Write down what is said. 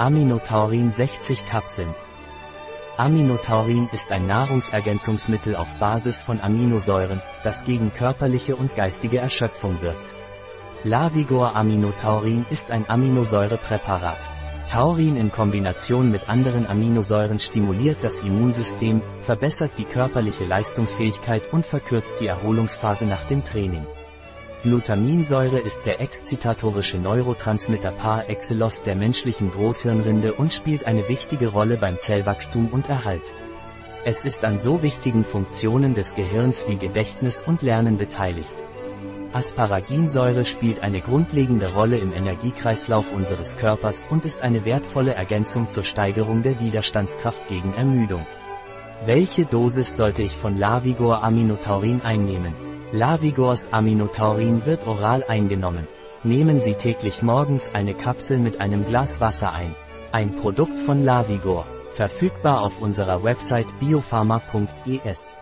Aminotaurin 60 Kapseln. Aminotaurin ist ein Nahrungsergänzungsmittel auf Basis von Aminosäuren, das gegen körperliche und geistige Erschöpfung wirkt. Lavigor Aminotaurin ist ein Aminosäurepräparat. Taurin in Kombination mit anderen Aminosäuren stimuliert das Immunsystem, verbessert die körperliche Leistungsfähigkeit und verkürzt die Erholungsphase nach dem Training. Glutaminsäure ist der exzitatorische Neurotransmitter par excellence der menschlichen Großhirnrinde und spielt eine wichtige Rolle beim Zellwachstum und Erhalt. Es ist an so wichtigen Funktionen des Gehirns wie Gedächtnis und Lernen beteiligt. Asparaginsäure spielt eine grundlegende Rolle im Energiekreislauf unseres Körpers und ist eine wertvolle Ergänzung zur Steigerung der Widerstandskraft gegen Ermüdung. Welche Dosis sollte ich von Lavigor Aminotaurin einnehmen? Lavigors Aminotaurin wird oral eingenommen. Nehmen Sie täglich morgens eine Kapsel mit einem Glas Wasser ein. Ein Produkt von Lavigor. Verfügbar auf unserer Website biopharma.es.